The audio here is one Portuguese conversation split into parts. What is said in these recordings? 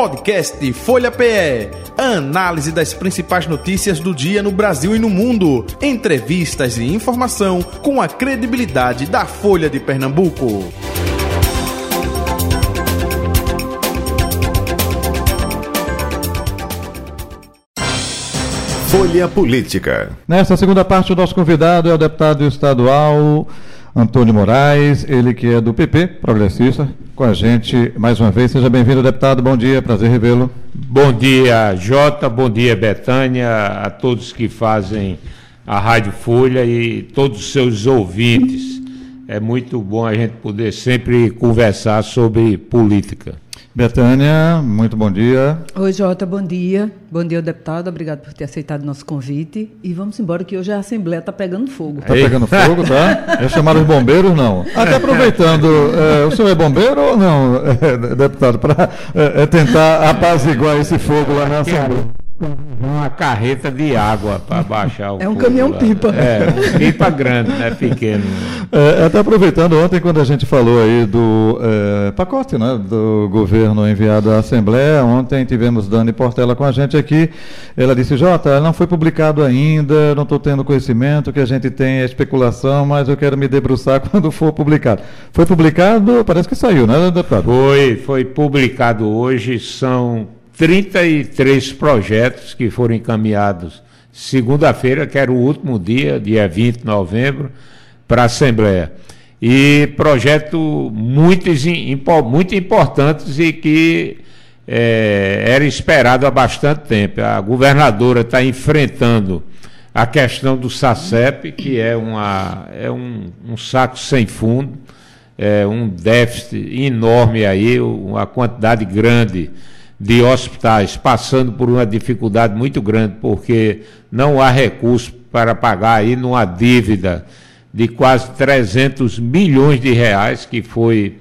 podcast Folha PE. Análise das principais notícias do dia no Brasil e no mundo. Entrevistas e informação com a credibilidade da Folha de Pernambuco. Folha Política. Nesta segunda parte, o nosso convidado é o deputado estadual Antônio Moraes, ele que é do PP, progressista, com a gente mais uma vez. Seja bem-vindo, deputado. Bom dia, prazer revê-lo. Bom dia, Jota. Bom dia, Betânia, a todos que fazem a Rádio Folha e todos os seus ouvintes. É muito bom a gente poder sempre conversar sobre política. Betânia, muito bom dia. Oi, Jota, bom dia. Bom dia, deputado. Obrigado por ter aceitado o nosso convite. E vamos embora, que hoje a Assembleia está pegando fogo. Está pegando fogo, tá? É chamar os bombeiros, não. Até aproveitando, é, o senhor é bombeiro ou não, é, deputado, para é, é, tentar apaziguar esse fogo lá na Assembleia? Uma carreta de água para baixar o É um caminhão-pipa. É, um pipa grande, não é pequeno. É, até aproveitando, ontem quando a gente falou aí do é, pacote né, do governo enviado à Assembleia, ontem tivemos Dani Portela com a gente aqui, ela disse, Jota, não foi publicado ainda, não estou tendo conhecimento, que a gente tem a especulação, mas eu quero me debruçar quando for publicado. Foi publicado, parece que saiu, né, deputado? Foi, foi publicado hoje, são 33 projetos que foram encaminhados segunda-feira, que era o último dia, dia 20 de novembro, para a Assembleia. E projetos muito, muito importantes e que é, era esperado há bastante tempo. A governadora está enfrentando a questão do SACEP, que é, uma, é um, um saco sem fundo, é um déficit enorme aí, uma quantidade grande de hospitais passando por uma dificuldade muito grande, porque não há recurso para pagar aí numa dívida de quase 300 milhões de reais que foi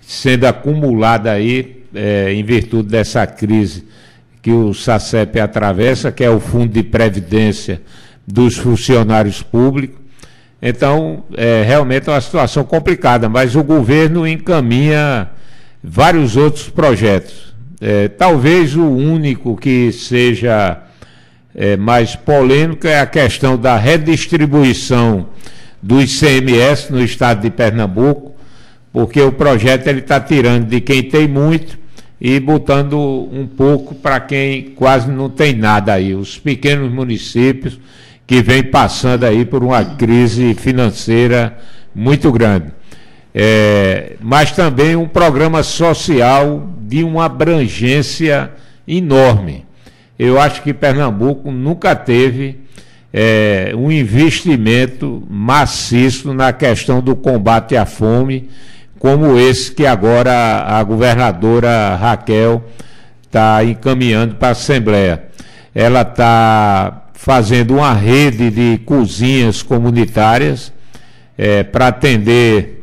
sendo acumulada aí é, em virtude dessa crise que o SACEP atravessa, que é o Fundo de Previdência dos Funcionários Públicos. Então, é realmente é uma situação complicada, mas o governo encaminha vários outros projetos é, talvez o único que seja é, mais polêmico é a questão da redistribuição do ICMS no estado de Pernambuco, porque o projeto ele está tirando de quem tem muito e botando um pouco para quem quase não tem nada aí, os pequenos municípios que vêm passando aí por uma crise financeira muito grande. É, mas também um programa social de uma abrangência enorme. Eu acho que Pernambuco nunca teve é, um investimento maciço na questão do combate à fome, como esse que agora a governadora Raquel está encaminhando para a Assembleia. Ela está fazendo uma rede de cozinhas comunitárias é, para atender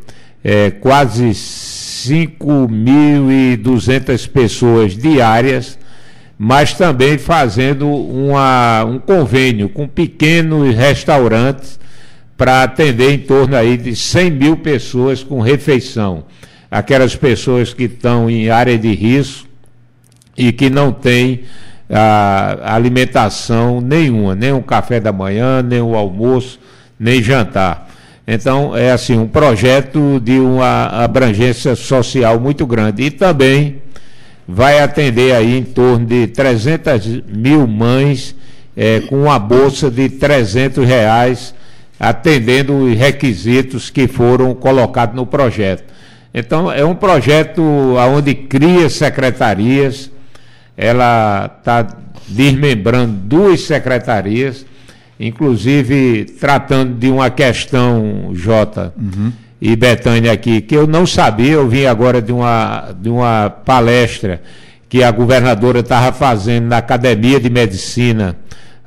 é, quase 5.200 pessoas diárias, mas também fazendo uma, um convênio com pequenos restaurantes para atender em torno aí de 100 mil pessoas com refeição. Aquelas pessoas que estão em área de risco e que não têm a, alimentação nenhuma, nem o café da manhã, nem o almoço, nem jantar. Então, é assim, um projeto de uma abrangência social muito grande. E também vai atender aí em torno de 300 mil mães é, com uma bolsa de 300 reais, atendendo os requisitos que foram colocados no projeto. Então, é um projeto onde cria secretarias, ela está desmembrando duas secretarias, inclusive tratando de uma questão, Jota uhum. e Betânia aqui, que eu não sabia, eu vim agora de uma, de uma palestra que a governadora estava fazendo na Academia de Medicina,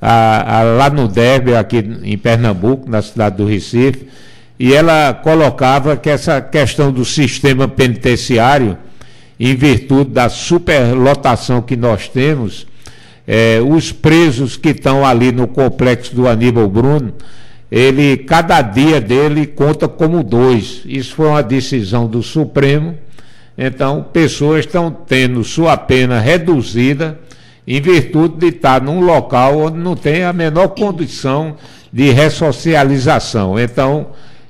a, a, lá no Derby, aqui em Pernambuco, na cidade do Recife, e ela colocava que essa questão do sistema penitenciário, em virtude da superlotação que nós temos, é, os presos que estão ali no complexo do Aníbal Bruno, ele, cada dia dele conta como dois. Isso foi uma decisão do Supremo. Então, pessoas estão tendo sua pena reduzida em virtude de estar num local onde não tem a menor condição de ressocialização. Então,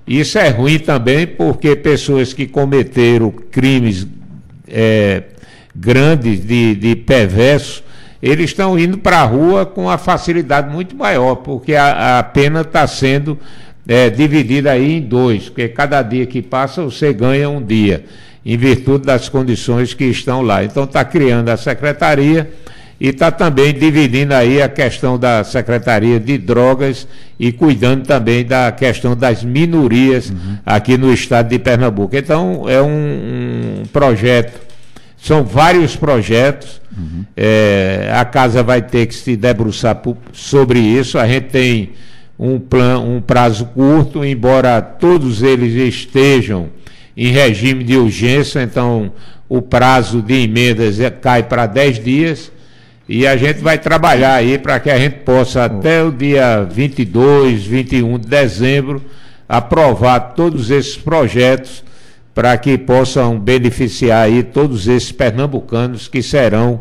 isso é ruim também porque pessoas que cometeram crimes é, grandes de, de perverso, eles estão indo para a rua com uma facilidade muito maior, porque a, a pena está sendo é, dividida aí em dois, porque cada dia que passa você ganha um dia, em virtude das condições que estão lá. Então está criando a secretaria e está também dividindo aí a questão da Secretaria de Drogas e cuidando também da questão das minorias uhum. aqui no estado de Pernambuco. Então, é um, um projeto, são vários projetos, uhum. é, a casa vai ter que se debruçar sobre isso, a gente tem um, plan, um prazo curto, embora todos eles estejam em regime de urgência, então o prazo de emendas é, cai para 10 dias, e a gente vai trabalhar aí para que a gente possa, até o dia 22, 21 de dezembro, aprovar todos esses projetos para que possam beneficiar aí todos esses pernambucanos que serão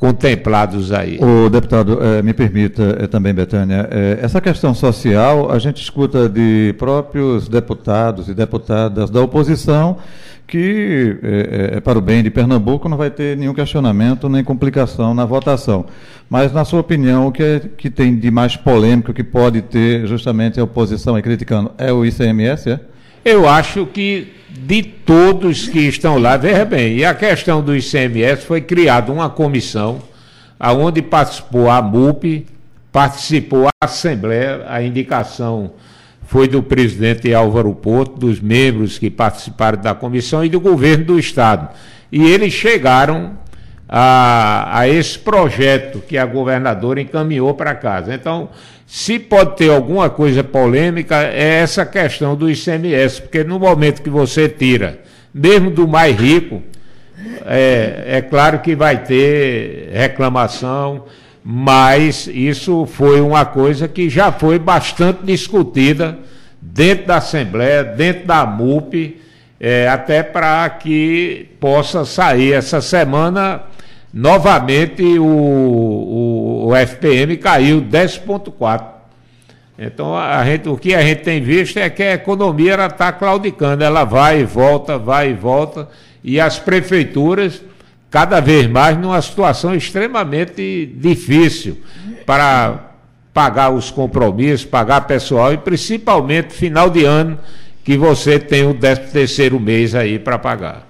contemplados aí. O deputado, eh, me permita eh, também, Betânia, eh, essa questão social, a gente escuta de próprios deputados e deputadas da oposição que para o bem de Pernambuco não vai ter nenhum questionamento nem complicação na votação. Mas, na sua opinião, o que, é, que tem de mais polêmico que pode ter justamente a oposição aí criticando é o ICMS, é? Eu acho que de todos que estão lá, veja bem, e a questão do ICMS foi criada uma comissão aonde participou a MUP, participou a Assembleia, a indicação foi do presidente Álvaro Porto, dos membros que participaram da comissão e do governo do Estado. E eles chegaram a, a esse projeto que a governadora encaminhou para casa. Então, se pode ter alguma coisa polêmica, é essa questão do ICMS, porque no momento que você tira, mesmo do mais rico, é, é claro que vai ter reclamação mas isso foi uma coisa que já foi bastante discutida dentro da Assembleia, dentro da MUP, é, até para que possa sair essa semana. Novamente o, o, o FPM caiu 10,4. Então a gente, o que a gente tem visto é que a economia está claudicando, ela vai e volta, vai e volta, e as prefeituras cada vez mais numa situação extremamente difícil para pagar os compromissos, pagar pessoal e principalmente final de ano que você tem o 13 terceiro mês aí para pagar.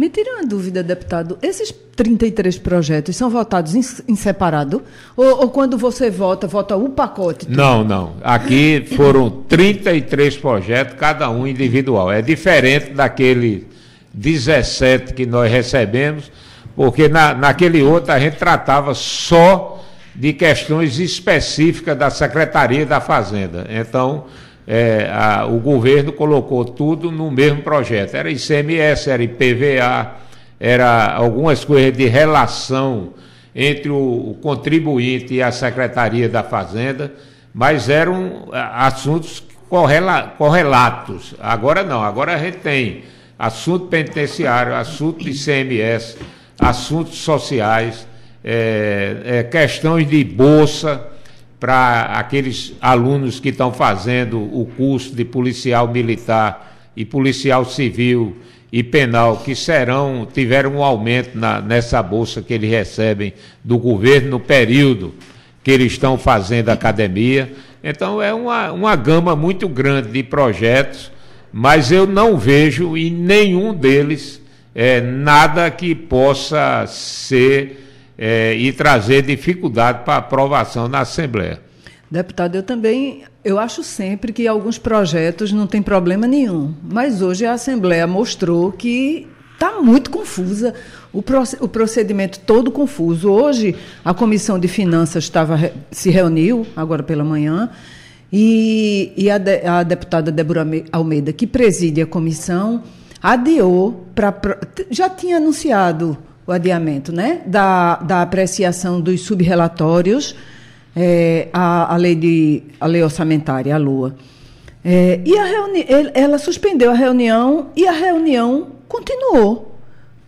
Me tira uma dúvida, deputado. Esses 33 projetos são votados em, em separado? Ou, ou, quando você vota, vota o pacote? Tudo? Não, não. Aqui foram 33 projetos, cada um individual. É diferente daquele 17 que nós recebemos, porque na, naquele outro a gente tratava só de questões específicas da Secretaria da Fazenda. Então, é, a, o governo colocou tudo no mesmo projeto. Era ICMS, era IPVA, era algumas coisas de relação entre o, o contribuinte e a Secretaria da Fazenda, mas eram assuntos correla, correlatos. Agora não, agora a gente tem assunto penitenciário, assunto de ICMS, assuntos sociais, é, é, questões de bolsa para aqueles alunos que estão fazendo o curso de policial militar e policial civil e penal, que serão, tiveram um aumento na, nessa bolsa que eles recebem do governo no período que eles estão fazendo academia. Então é uma, uma gama muito grande de projetos, mas eu não vejo em nenhum deles é, nada que possa ser é, e trazer dificuldade para aprovação na Assembleia. Deputado, eu também, eu acho sempre que alguns projetos não tem problema nenhum, mas hoje a Assembleia mostrou que está muito confusa, o, procedimento todo confuso. Hoje a Comissão de Finanças estava, se reuniu, agora pela manhã, e, e a, de, a deputada Débora Almeida, que preside a comissão, adiou para. Já tinha anunciado o adiamento né, da, da apreciação dos subrelatórios é, a, a, lei de, a lei orçamentária, a LUA. É, e a reuni ela suspendeu a reunião e a reunião continuou.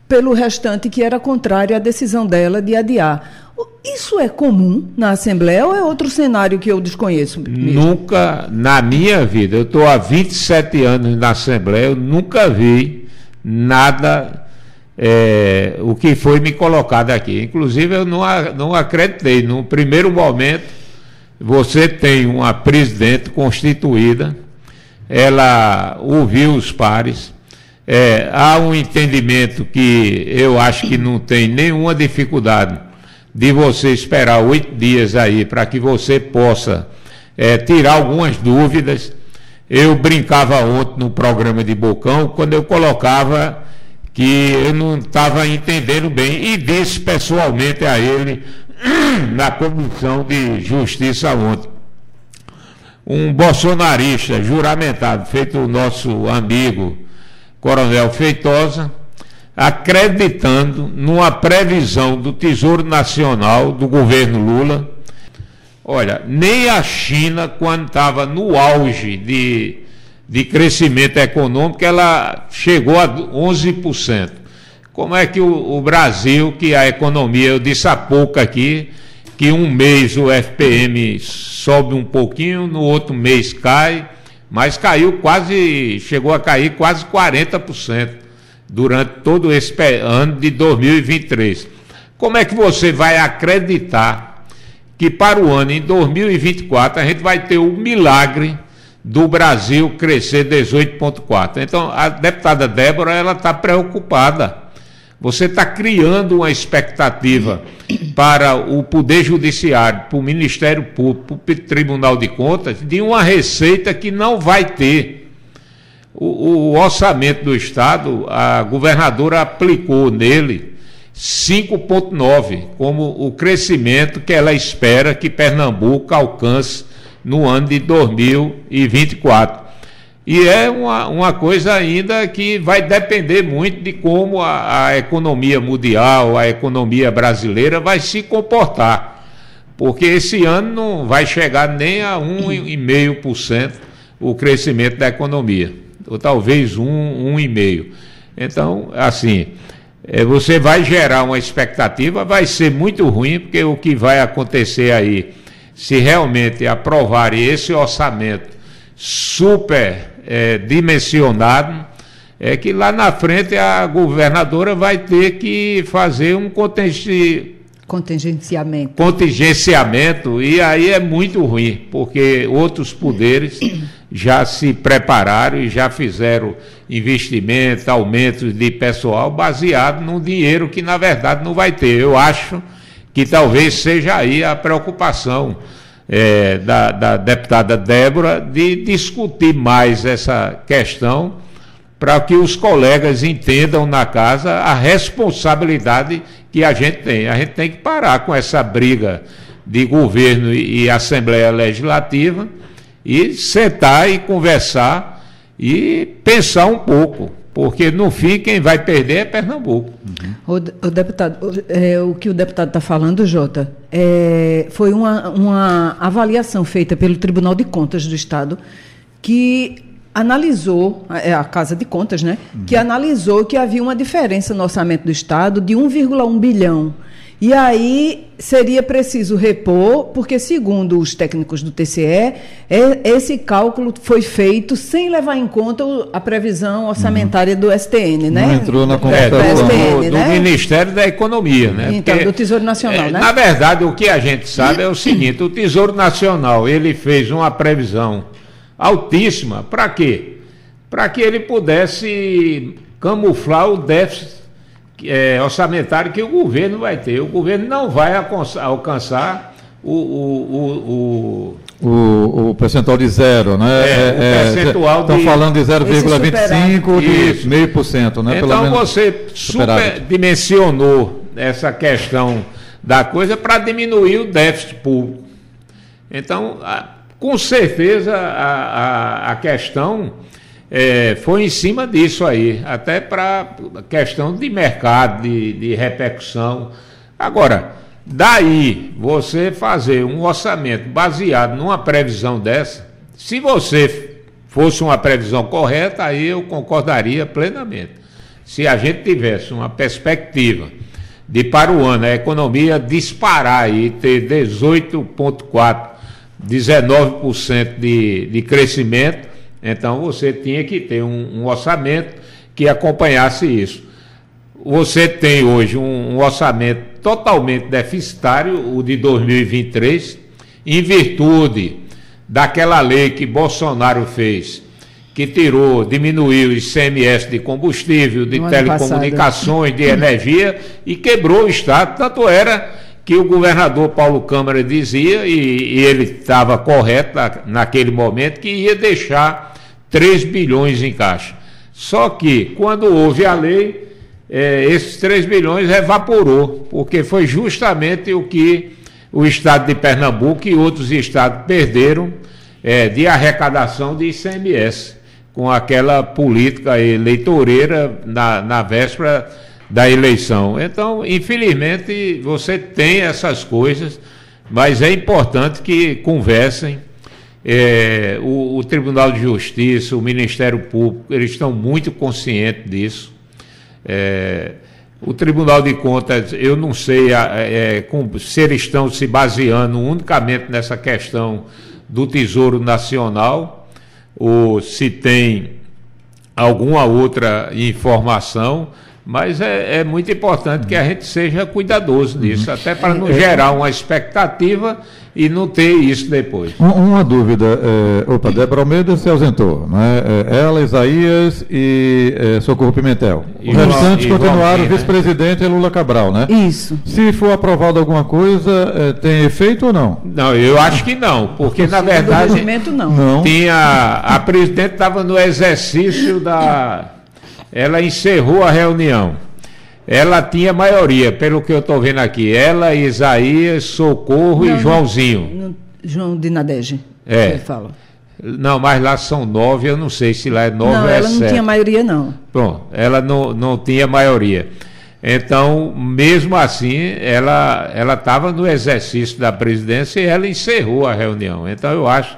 pelo restante que era contrário à decisão dela de adiar. Isso é comum na Assembleia ou é outro cenário que eu desconheço? Mesmo? Nunca, na minha vida, eu estou há 27 anos na Assembleia, eu nunca vi nada é, o que foi me colocado aqui. Inclusive, eu não, não acreditei. No primeiro momento, você tem uma presidente constituída, ela ouviu os pares, é, há um entendimento que eu acho que não tem nenhuma dificuldade de você esperar oito dias aí para que você possa é, tirar algumas dúvidas. Eu brincava ontem no programa de Bocão, quando eu colocava que eu não estava entendendo bem e disse pessoalmente a ele na comissão de justiça ontem. Um bolsonarista juramentado, feito o nosso amigo Coronel Feitosa, acreditando numa previsão do Tesouro Nacional do governo Lula. Olha, nem a China, quando estava no auge de, de crescimento econômico, ela chegou a 11%. Como é que o, o Brasil, que a economia, eu disse há pouco aqui, que um mês o FPM sobe um pouquinho, no outro mês cai, mas caiu quase, chegou a cair quase 40% durante todo esse ano de 2023. Como é que você vai acreditar que para o ano em 2024 a gente vai ter o milagre do Brasil crescer 18,4? Então a deputada Débora ela está preocupada. Você está criando uma expectativa para o Poder Judiciário, para o Ministério Público, para o Tribunal de Contas, de uma receita que não vai ter. O, o orçamento do Estado, a governadora aplicou nele 5,9 como o crescimento que ela espera que Pernambuco alcance no ano de 2024. E é uma, uma coisa ainda que vai depender muito de como a, a economia mundial, a economia brasileira vai se comportar. Porque esse ano não vai chegar nem a 1,5% o crescimento da economia ou talvez um, um e meio. Então, assim, é, você vai gerar uma expectativa, vai ser muito ruim, porque o que vai acontecer aí, se realmente aprovarem esse orçamento super é, dimensionado, é que lá na frente a governadora vai ter que fazer um contingenciamento. Contingenciamento, e aí é muito ruim, porque outros poderes já se prepararam e já fizeram investimentos, aumentos de pessoal baseado num dinheiro que na verdade não vai ter. Eu acho que talvez seja aí a preocupação é, da, da deputada Débora de discutir mais essa questão para que os colegas entendam na casa a responsabilidade que a gente tem. A gente tem que parar com essa briga de governo e Assembleia Legislativa e sentar e conversar e pensar um pouco, porque no fim quem vai perder é Pernambuco. Uhum. O, o, deputado, o, é, o que o deputado está falando, Jota, é, foi uma, uma avaliação feita pelo Tribunal de Contas do Estado que analisou, é a Casa de Contas, né? Uhum. Que analisou que havia uma diferença no orçamento do Estado de 1,1 bilhão e aí seria preciso repor, porque, segundo os técnicos do TCE, é, esse cálculo foi feito sem levar em conta a previsão orçamentária do STN, né? Não entrou na computação. É, do, STN, do, né? do, Ministério da Economia, né? Então, porque, do Tesouro Nacional, é, né? Na verdade, o que a gente sabe é o seguinte: o Tesouro Nacional ele fez uma previsão altíssima. Para quê? Para que ele pudesse camuflar o déficit é, orçamentário que o governo vai ter. O governo não vai alcançar o, o, o, o, o percentual de zero, né? É, é, é percentual Estão falando de 0,25 de meio por cento, né? Então você superdimensionou essa questão da coisa para diminuir o déficit público. Então, com certeza a, a, a questão é, foi em cima disso aí, até para questão de mercado, de, de repercussão. Agora, daí você fazer um orçamento baseado numa previsão dessa, se você fosse uma previsão correta, aí eu concordaria plenamente. Se a gente tivesse uma perspectiva de para o ano a economia disparar e ter 18,4%, 19% de, de crescimento, então você tinha que ter um, um orçamento que acompanhasse isso. Você tem hoje um, um orçamento totalmente deficitário, o de 2023, em virtude daquela lei que Bolsonaro fez, que tirou, diminuiu o ICMS de combustível, de telecomunicações, de energia e quebrou o Estado. Tanto era que o governador Paulo Câmara dizia, e, e ele estava correto na, naquele momento, que ia deixar 3 bilhões em caixa. Só que, quando houve a lei, é, esses 3 bilhões evaporou, porque foi justamente o que o estado de Pernambuco e outros estados perderam é, de arrecadação de ICMS, com aquela política eleitoreira na, na véspera da eleição. Então, infelizmente, você tem essas coisas, mas é importante que conversem. É, o, o, Tribunal de Justiça, o Ministério Público, eles estão muito conscientes disso. É, o Tribunal de Contas, eu não sei é, se eles estão se baseando unicamente nessa questão do Tesouro Nacional ou se tem alguma outra informação, mas é, é muito importante que a gente seja cuidadoso nisso, uhum. até para não é, gerar uma expectativa e não ter isso depois. Uma dúvida, é, opa, Débora Almeida se ausentou, né? É, ela, Isaías e é, Socorro Pimentel. Os restantes continuaram, vice-presidente é Lula Cabral, né? Isso. Se for aprovado alguma coisa, é, tem efeito ou não? Não, eu acho que não, porque na verdade não. não. tinha a presidente estava no exercício da, ela encerrou a reunião ela tinha maioria, pelo que eu estou vendo aqui. Ela, Isaías, Socorro não, e Joãozinho. Não, João de Nadege. É. Fala. Não, mas lá são nove, eu não sei se lá é nove não, ou é ela não tinha maioria, não. Bom, ela não, não tinha maioria. Então, mesmo assim, ela estava no exercício da presidência e ela encerrou a reunião. Então, eu acho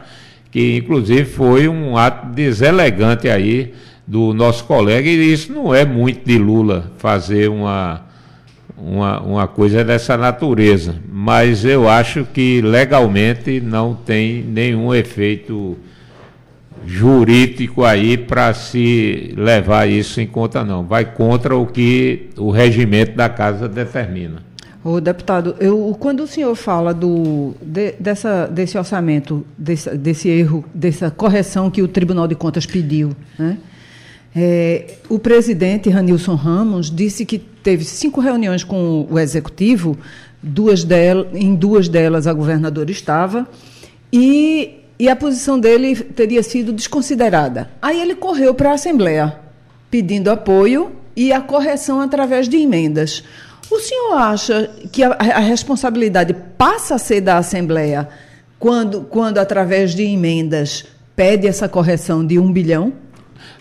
que, inclusive, foi um ato deselegante aí do nosso colega, e isso não é muito de Lula fazer uma, uma, uma coisa dessa natureza, mas eu acho que legalmente não tem nenhum efeito jurídico aí para se levar isso em conta, não. Vai contra o que o regimento da casa determina. O deputado, eu, quando o senhor fala do, de, dessa, desse orçamento, desse, desse erro, dessa correção que o Tribunal de Contas pediu, né? É, o presidente Ranilson Ramos disse que teve cinco reuniões com o executivo, duas delas, em duas delas a governadora estava, e, e a posição dele teria sido desconsiderada. Aí ele correu para a Assembleia, pedindo apoio e a correção através de emendas. O senhor acha que a, a responsabilidade passa a ser da Assembleia quando, quando, através de emendas, pede essa correção de um bilhão?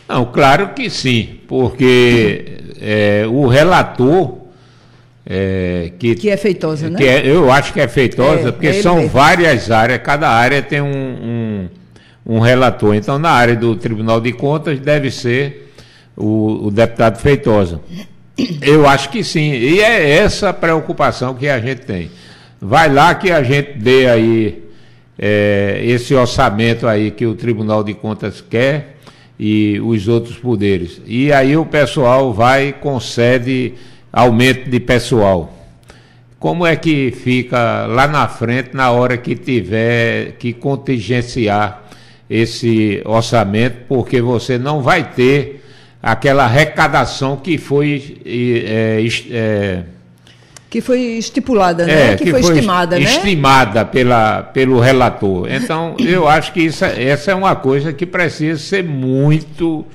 Não, claro que sim, porque é, o relator. É, que, que é feitosa, né? É, eu acho que é feitosa, é, porque são várias áreas, cada área tem um, um, um, relator. Então, na área do Tribunal de Contas, deve ser o, o deputado Feitosa. Eu acho que sim, e é essa a preocupação que a gente tem. Vai lá que a gente dê aí é, esse orçamento aí que o Tribunal de Contas quer e os outros poderes. E aí o pessoal vai concede aumento de pessoal. Como é que fica lá na frente na hora que tiver que contingenciar esse orçamento, porque você não vai ter aquela arrecadação que foi é, é, que foi estipulada, né? É, que, que, foi, foi estimada, né? Estimada pela, pelo relator. Então, eu acho que isso, essa é uma coisa que precisa ser muito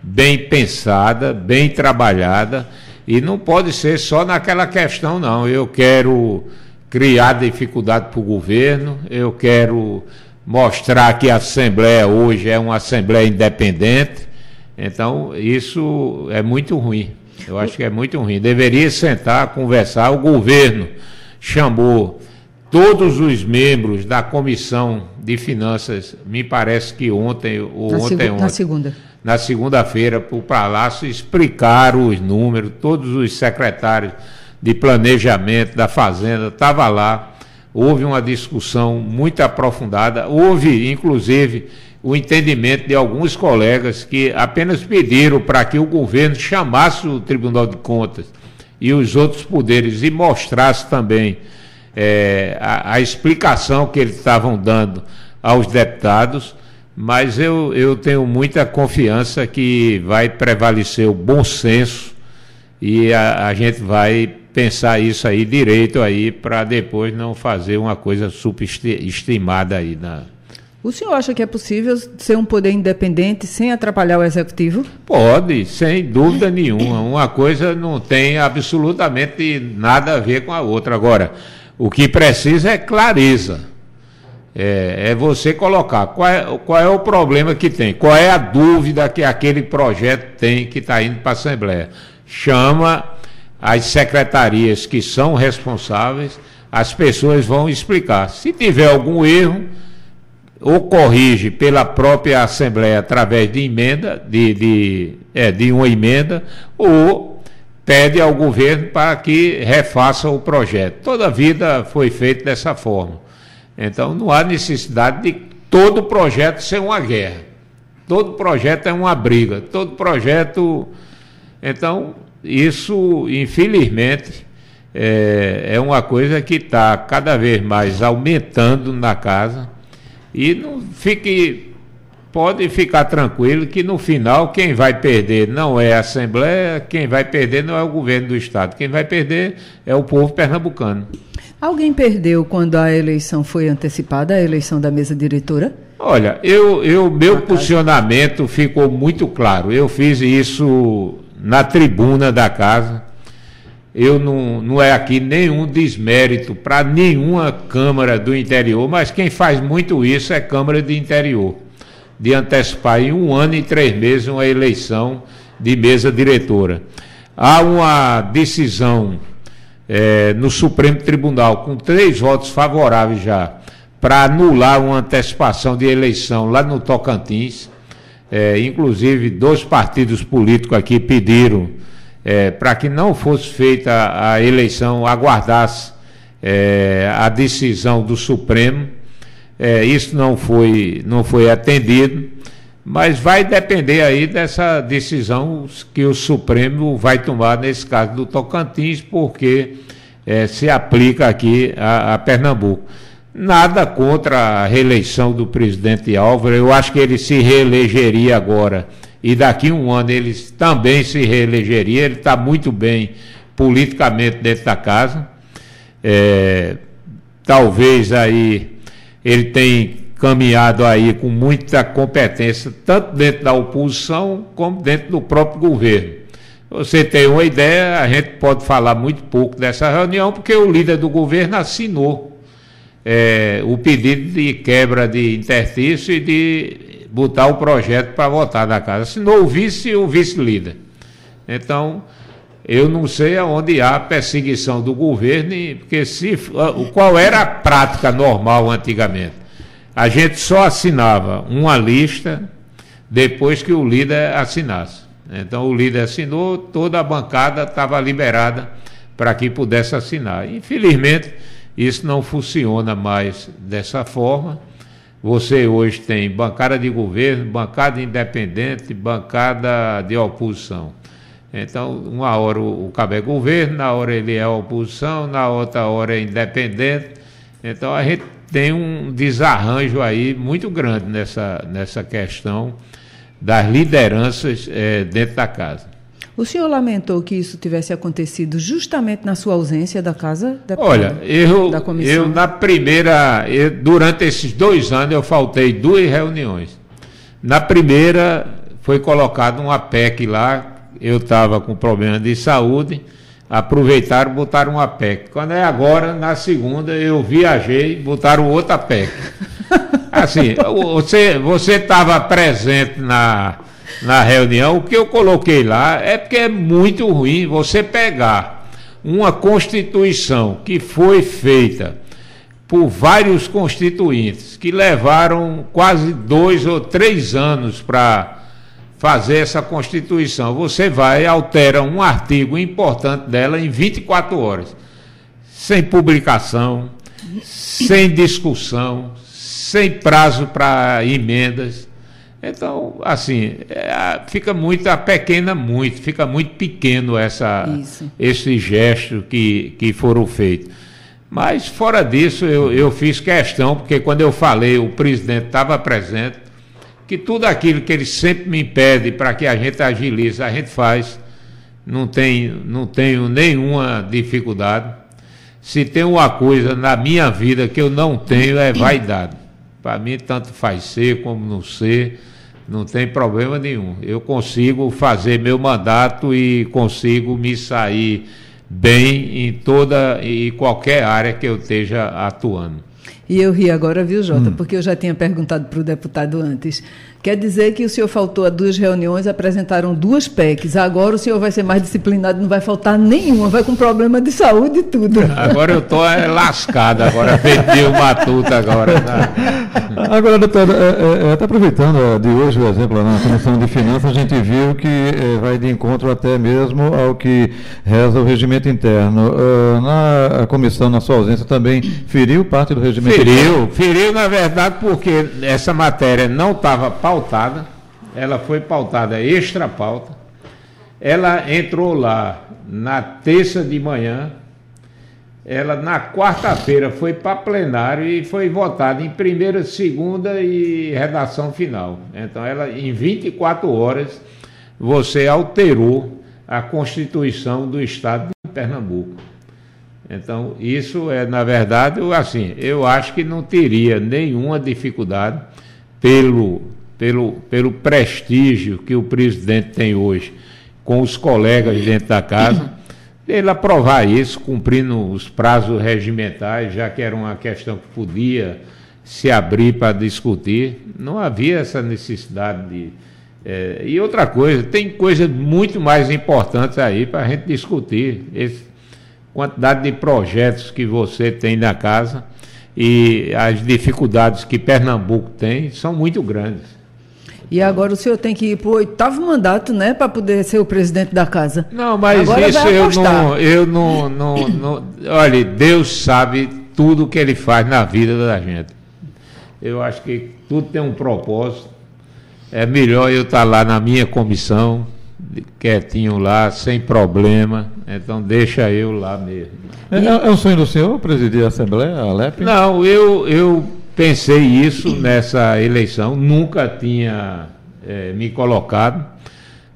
bem pensada, bem trabalhada, e não pode ser só naquela questão, não. Eu quero criar dificuldade para o governo, eu quero mostrar que a Assembleia hoje é uma Assembleia independente. Então, isso é muito ruim. Eu acho que é muito ruim. Deveria sentar, conversar. O governo chamou todos os membros da comissão de finanças, me parece que ontem ou na ontem, ontem. Na segunda. na segunda-feira para o Palácio explicar os números, todos os secretários de planejamento da Fazenda estavam lá. Houve uma discussão muito aprofundada, houve, inclusive, o entendimento de alguns colegas que apenas pediram para que o governo chamasse o Tribunal de Contas e os outros poderes e mostrasse também é, a, a, explicação que eles estavam dando aos deputados, mas eu, eu tenho muita confiança que vai prevalecer o bom senso e a, a gente vai pensar isso aí direito aí para depois não fazer uma coisa superestimada aí na o senhor acha que é possível ser um poder independente sem atrapalhar o executivo? Pode, sem dúvida nenhuma. Uma coisa não tem absolutamente nada a ver com a outra. Agora, o que precisa é clareza. É, é você colocar qual é, qual é o problema que tem, qual é a dúvida que aquele projeto tem que está indo para a Assembleia. Chama as secretarias que são responsáveis, as pessoas vão explicar. Se tiver algum erro, ou corrige pela própria Assembleia através de emenda, de, de, é, de uma emenda, ou pede ao governo para que refaça o projeto. Toda a vida foi feito dessa forma. Então não há necessidade de todo projeto ser uma guerra. Todo projeto é uma briga. Todo projeto. Então, isso, infelizmente, é, é uma coisa que está cada vez mais aumentando na casa e não fique, pode ficar tranquilo que no final quem vai perder não é a Assembleia, quem vai perder não é o governo do Estado, quem vai perder é o povo pernambucano. Alguém perdeu quando a eleição foi antecipada, a eleição da mesa diretora? Olha, eu, eu meu posicionamento ficou muito claro. Eu fiz isso na tribuna da casa eu não, não é aqui nenhum desmérito para nenhuma Câmara do interior, mas quem faz muito isso é Câmara de Interior, de antecipar em um ano e três meses uma eleição de mesa diretora. Há uma decisão é, no Supremo Tribunal, com três votos favoráveis já, para anular uma antecipação de eleição lá no Tocantins. É, inclusive, dois partidos políticos aqui pediram é, para que não fosse feita a eleição, aguardasse é, a decisão do Supremo. É, isso não foi, não foi atendido, mas vai depender aí dessa decisão que o Supremo vai tomar nesse caso do Tocantins, porque é, se aplica aqui a, a Pernambuco. Nada contra a reeleição do presidente Álvaro, eu acho que ele se reelegeria agora e daqui a um ano ele também se reelegeria. Ele está muito bem politicamente dentro da casa. É, talvez aí ele tenha caminhado aí com muita competência, tanto dentro da oposição como dentro do próprio governo. Você tem uma ideia, a gente pode falar muito pouco dessa reunião, porque o líder do governo assinou é, o pedido de quebra de interstício e de botar o projeto para votar na casa. Se não o vice, o vice-líder. Então, eu não sei aonde há perseguição do governo, porque se, qual era a prática normal antigamente? A gente só assinava uma lista depois que o líder assinasse. Então o líder assinou, toda a bancada estava liberada para que pudesse assinar. Infelizmente, isso não funciona mais dessa forma. Você hoje tem bancada de governo, bancada independente, bancada de oposição. Então, uma hora o, cabo é governo, na hora ele é oposição, na outra hora é independente. Então, a gente tem um desarranjo aí muito grande nessa, nessa questão das lideranças é, dentro da casa. O senhor lamentou que isso tivesse acontecido justamente na sua ausência da casa? Olha, eu, da comissão. eu na primeira, eu, durante esses dois anos eu faltei duas reuniões. Na primeira foi colocado uma PEC lá, eu estava com problema de saúde, aproveitaram, botaram uma PEC. Quando é agora, na segunda, eu viajei, botaram outra PEC. Assim, você estava presente na na reunião, o que eu coloquei lá é porque é muito ruim você pegar uma Constituição que foi feita por vários constituintes, que levaram quase dois ou três anos para fazer essa Constituição. Você vai, altera um artigo importante dela em 24 horas, sem publicação, sem discussão, sem prazo para emendas. Então, assim, é, fica muito, a pequena muito, fica muito pequeno essa, esse gesto que, que foram feitos. Mas, fora disso, eu, eu fiz questão, porque quando eu falei, o presidente estava presente, que tudo aquilo que ele sempre me pede para que a gente agilize, a gente faz. Não, tem, não tenho nenhuma dificuldade. Se tem uma coisa na minha vida que eu não tenho, é vaidade. Para mim, tanto faz ser como não ser, não tem problema nenhum. Eu consigo fazer meu mandato e consigo me sair bem em toda e qualquer área que eu esteja atuando. E eu ri agora, viu, Jota? Hum. Porque eu já tinha perguntado para o deputado antes. Quer dizer que o senhor faltou a duas reuniões, apresentaram duas PECs. Agora o senhor vai ser mais disciplinado, não vai faltar nenhuma, vai com problema de saúde e tudo. Agora eu estou é, lascado, agora perdi o matuto agora. Tá? Agora, doutor, é, é, é, até aproveitando de hoje o exemplo na Comissão de Finanças, a gente viu que é, vai de encontro até mesmo ao que reza o regimento interno. Uh, na comissão, na sua ausência, também feriu parte do regimento feriu, interno? Feriu, feriu, na verdade, porque essa matéria não estava pautada, ela foi pautada extra pauta. Ela entrou lá na terça de manhã, ela na quarta-feira foi para plenário e foi votada em primeira, segunda e redação final. Então, ela em 24 horas você alterou a Constituição do Estado de Pernambuco. Então, isso é, na verdade, assim, eu acho que não teria nenhuma dificuldade pelo pelo, pelo prestígio que o presidente tem hoje com os colegas dentro da casa, ele aprovar isso, cumprindo os prazos regimentais, já que era uma questão que podia se abrir para discutir, não havia essa necessidade de. É, e outra coisa, tem coisas muito mais importantes aí para a gente discutir. Esse, quantidade de projetos que você tem na casa e as dificuldades que Pernambuco tem são muito grandes. E agora o senhor tem que ir para o oitavo mandato, né, para poder ser o presidente da casa. Não, mas agora isso eu não, eu não, não, não. Olha, Deus sabe tudo o que Ele faz na vida da gente. Eu acho que tudo tem um propósito. É melhor eu estar lá na minha comissão, quietinho lá, sem problema. Então deixa eu lá mesmo. É, é, é um sonho do senhor presidir a Assembleia, a Alep? Não, eu, eu Pensei isso nessa eleição, nunca tinha é, me colocado.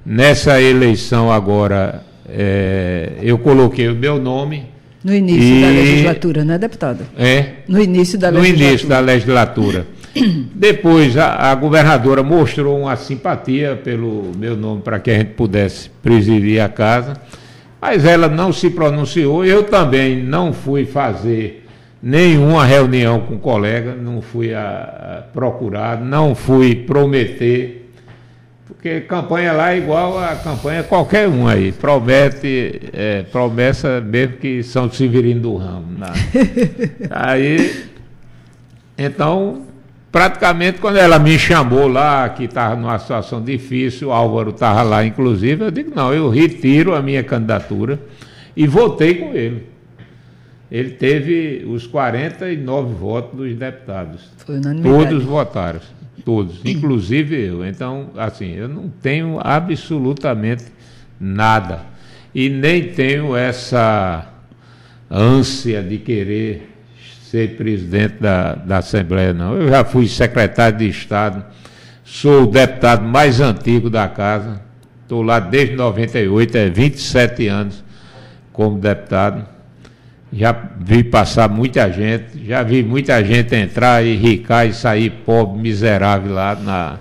Nessa eleição agora, é, eu coloquei o meu nome. No início e... da legislatura, né, deputado? É. No início da legislatura. No início da legislatura. Depois, a, a, governadora mostrou uma simpatia pelo meu nome para que a gente pudesse presidir a casa, mas ela não se pronunciou. Eu também não fui fazer nenhuma reunião com colega, não fui a, a procurar, não fui prometer, porque campanha lá é igual a campanha qualquer um aí, promete, é, promessa mesmo que São Severino do Ramo. Né? aí, então, praticamente quando ela me chamou lá, que estava numa situação difícil, o Álvaro estava lá inclusive, eu digo, não, eu retiro a minha candidatura e votei com ele ele teve os 49 votos dos deputados. Foi Todos votaram, todos, inclusive eu. Então, assim, eu não tenho absolutamente nada. E nem tenho essa ânsia de querer ser presidente da, da Assembleia, não. Eu já fui secretário de Estado, sou o deputado mais antigo da casa, estou lá desde 98, é 27 anos como deputado já vi passar muita gente, já vi muita gente entrar e ricar e sair pobre, miserável lá na.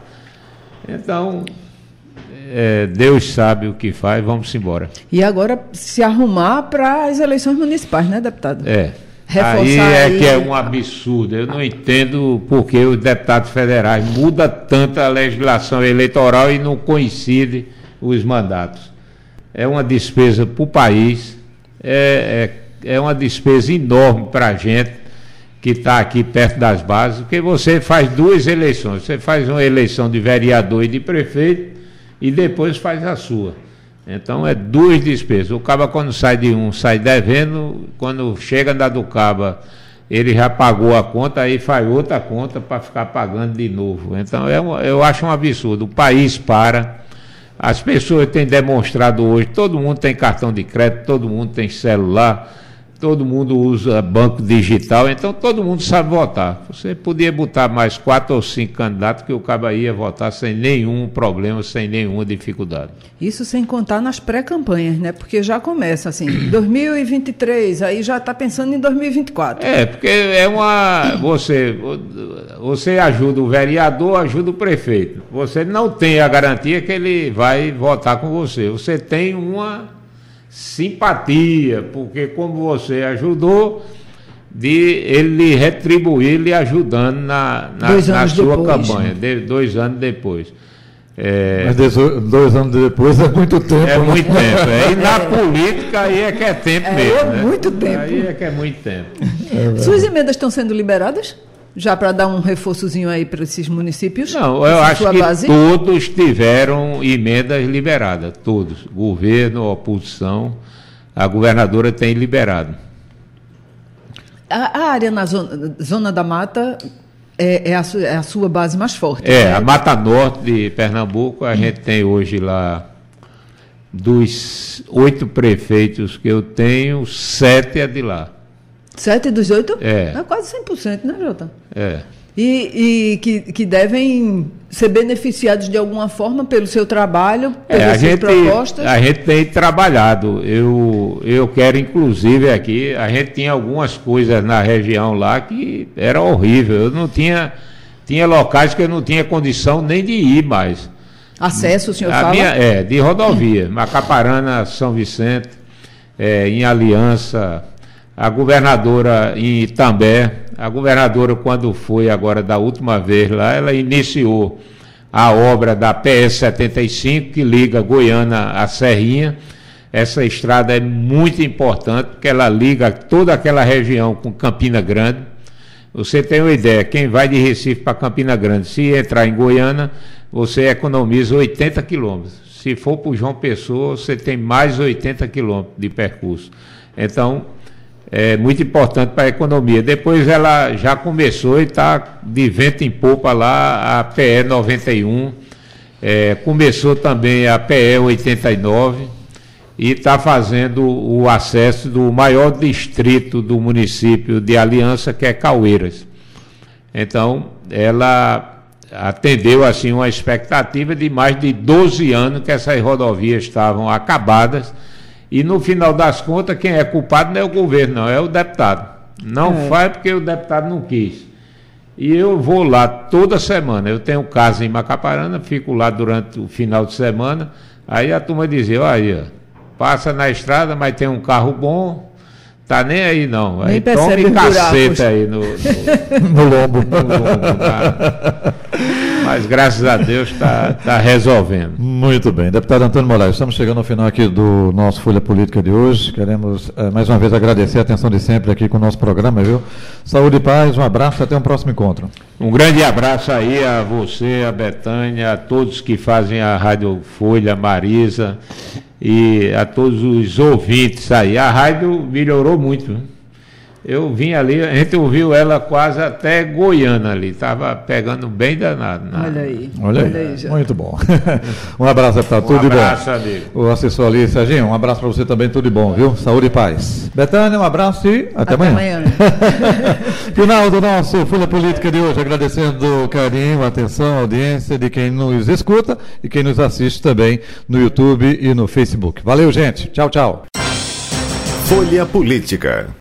Então, é, Deus sabe o que faz, vamos embora. E agora se arrumar para as eleições municipais, né, deputado? É. Reforçar aí é aí... que é um absurdo. Eu não entendo por que os deputados federais muda tanto a legislação eleitoral e não coincide os mandatos. É uma despesa para o país, é, é é uma despesa enorme para a gente que está aqui perto das bases, porque você faz duas eleições. Você faz uma eleição de vereador e de prefeito e depois faz a sua. Então é duas despesas. O caba quando sai de um, sai devendo, quando chega na do caba, ele já pagou a conta, aí faz outra conta para ficar pagando de novo. Então é um, eu acho um absurdo. O país para. As pessoas têm demonstrado hoje, todo mundo tem cartão de crédito, todo mundo tem celular todo mundo usa banco digital, então todo mundo sabe votar. Você podia botar mais quatro ou cinco candidatos que o cabo ia votar sem nenhum problema, sem nenhuma dificuldade. Isso sem contar nas pré-campanhas, né? Porque já começa assim, 2023, aí já está pensando em 2024. É, porque é uma. Você, você ajuda o vereador, ajuda o prefeito. Você não tem a garantia que ele vai votar com você. Você tem uma simpatia, porque como você ajudou, de ele retribuir lhe ajudando na, na, na sua depois, campanha, de, dois anos depois. É, Mas dois anos depois é muito tempo. É né? muito tempo. É. E na política aí é que é tempo é, mesmo. É né? muito tempo. Aí é que é muito tempo. É Suas emendas estão sendo liberadas? Já para dar um reforçozinho aí para esses municípios? Não, eu acho que base? todos tiveram emendas liberadas, todos. Governo, oposição, a governadora tem liberado. A, a área na zona, zona da mata é, é, a, é, a, sua base mais forte. É, né? a Mata Norte de Pernambuco, a hum. gente tem hoje lá, dos oito prefeitos que eu tenho, sete é de lá. Sete dos oito? É. É quase 100%, né, Jota? É. E, e que, que devem ser beneficiados de alguma forma pelo seu trabalho, pelas é, a gente, propostas? A gente tem trabalhado. Eu, eu quero, inclusive, aqui, a gente tinha algumas coisas na região lá que era horrível. Eu não tinha. Tinha locais que eu não tinha condição nem de ir mais. Acesso, o senhor a fala? Minha, é, de rodovia. Macaparana, São Vicente, é, em Aliança, a governadora em Itambé, a governadora, quando foi agora da última vez lá, ela iniciou a obra da PS 75, que liga Goiânia à Serrinha. Essa estrada é muito importante, porque ela liga toda aquela região com Campina Grande. Você tem uma ideia, quem vai de Recife para Campina Grande, se entrar em Goiânia, você economiza 80 quilômetros. Se for para João Pessoa, você tem mais 80 quilômetros de percurso. Então, é muito importante para a economia. Depois ela já começou e está de vento em popa lá a PE 91, é, começou também a PE 89 e está fazendo o acesso do maior distrito do município de Aliança, que é Caueiras. Então, ela atendeu assim uma expectativa de mais de 12 anos que essas rodovias estavam acabadas e no final das contas, quem é culpado não é o governo, não, é o deputado. Não é. faz porque o deputado não quis. E eu vou lá toda semana. Eu tenho casa em Macaparana, fico lá durante o final de semana. Aí a turma dizia, olha, passa na estrada, mas tem um carro bom, tá nem aí não. Aí nem tome caceta aí no, no, no lombo. No lombo? Mas graças a Deus está tá resolvendo. Muito bem. Deputado Antônio Moraes, estamos chegando ao final aqui do nosso Folha Política de hoje. Queremos eh, mais uma vez agradecer a atenção de sempre aqui com o nosso programa, viu? Saúde e paz, um abraço, até um próximo encontro. Um grande abraço aí a você, a Betânia, a todos que fazem a Rádio Folha, Marisa e a todos os ouvintes aí. A rádio melhorou muito. Né? Eu vim ali, a gente ouviu ela quase até Goiânia ali, estava pegando bem danado. Na... Olha aí. Olha, Olha aí, muito bom. um abraço, deputado, um tudo de bom. Um abraço, amigo. O assessor ali, Serginho, um abraço para você também, tudo de bom, viu? Saúde e paz. Betânia, um abraço e até, até amanhã. amanhã. Final do nosso Folha Política de hoje, agradecendo o carinho, a atenção, a audiência de quem nos escuta e quem nos assiste também no YouTube e no Facebook. Valeu, gente. Tchau, tchau. Folha Política.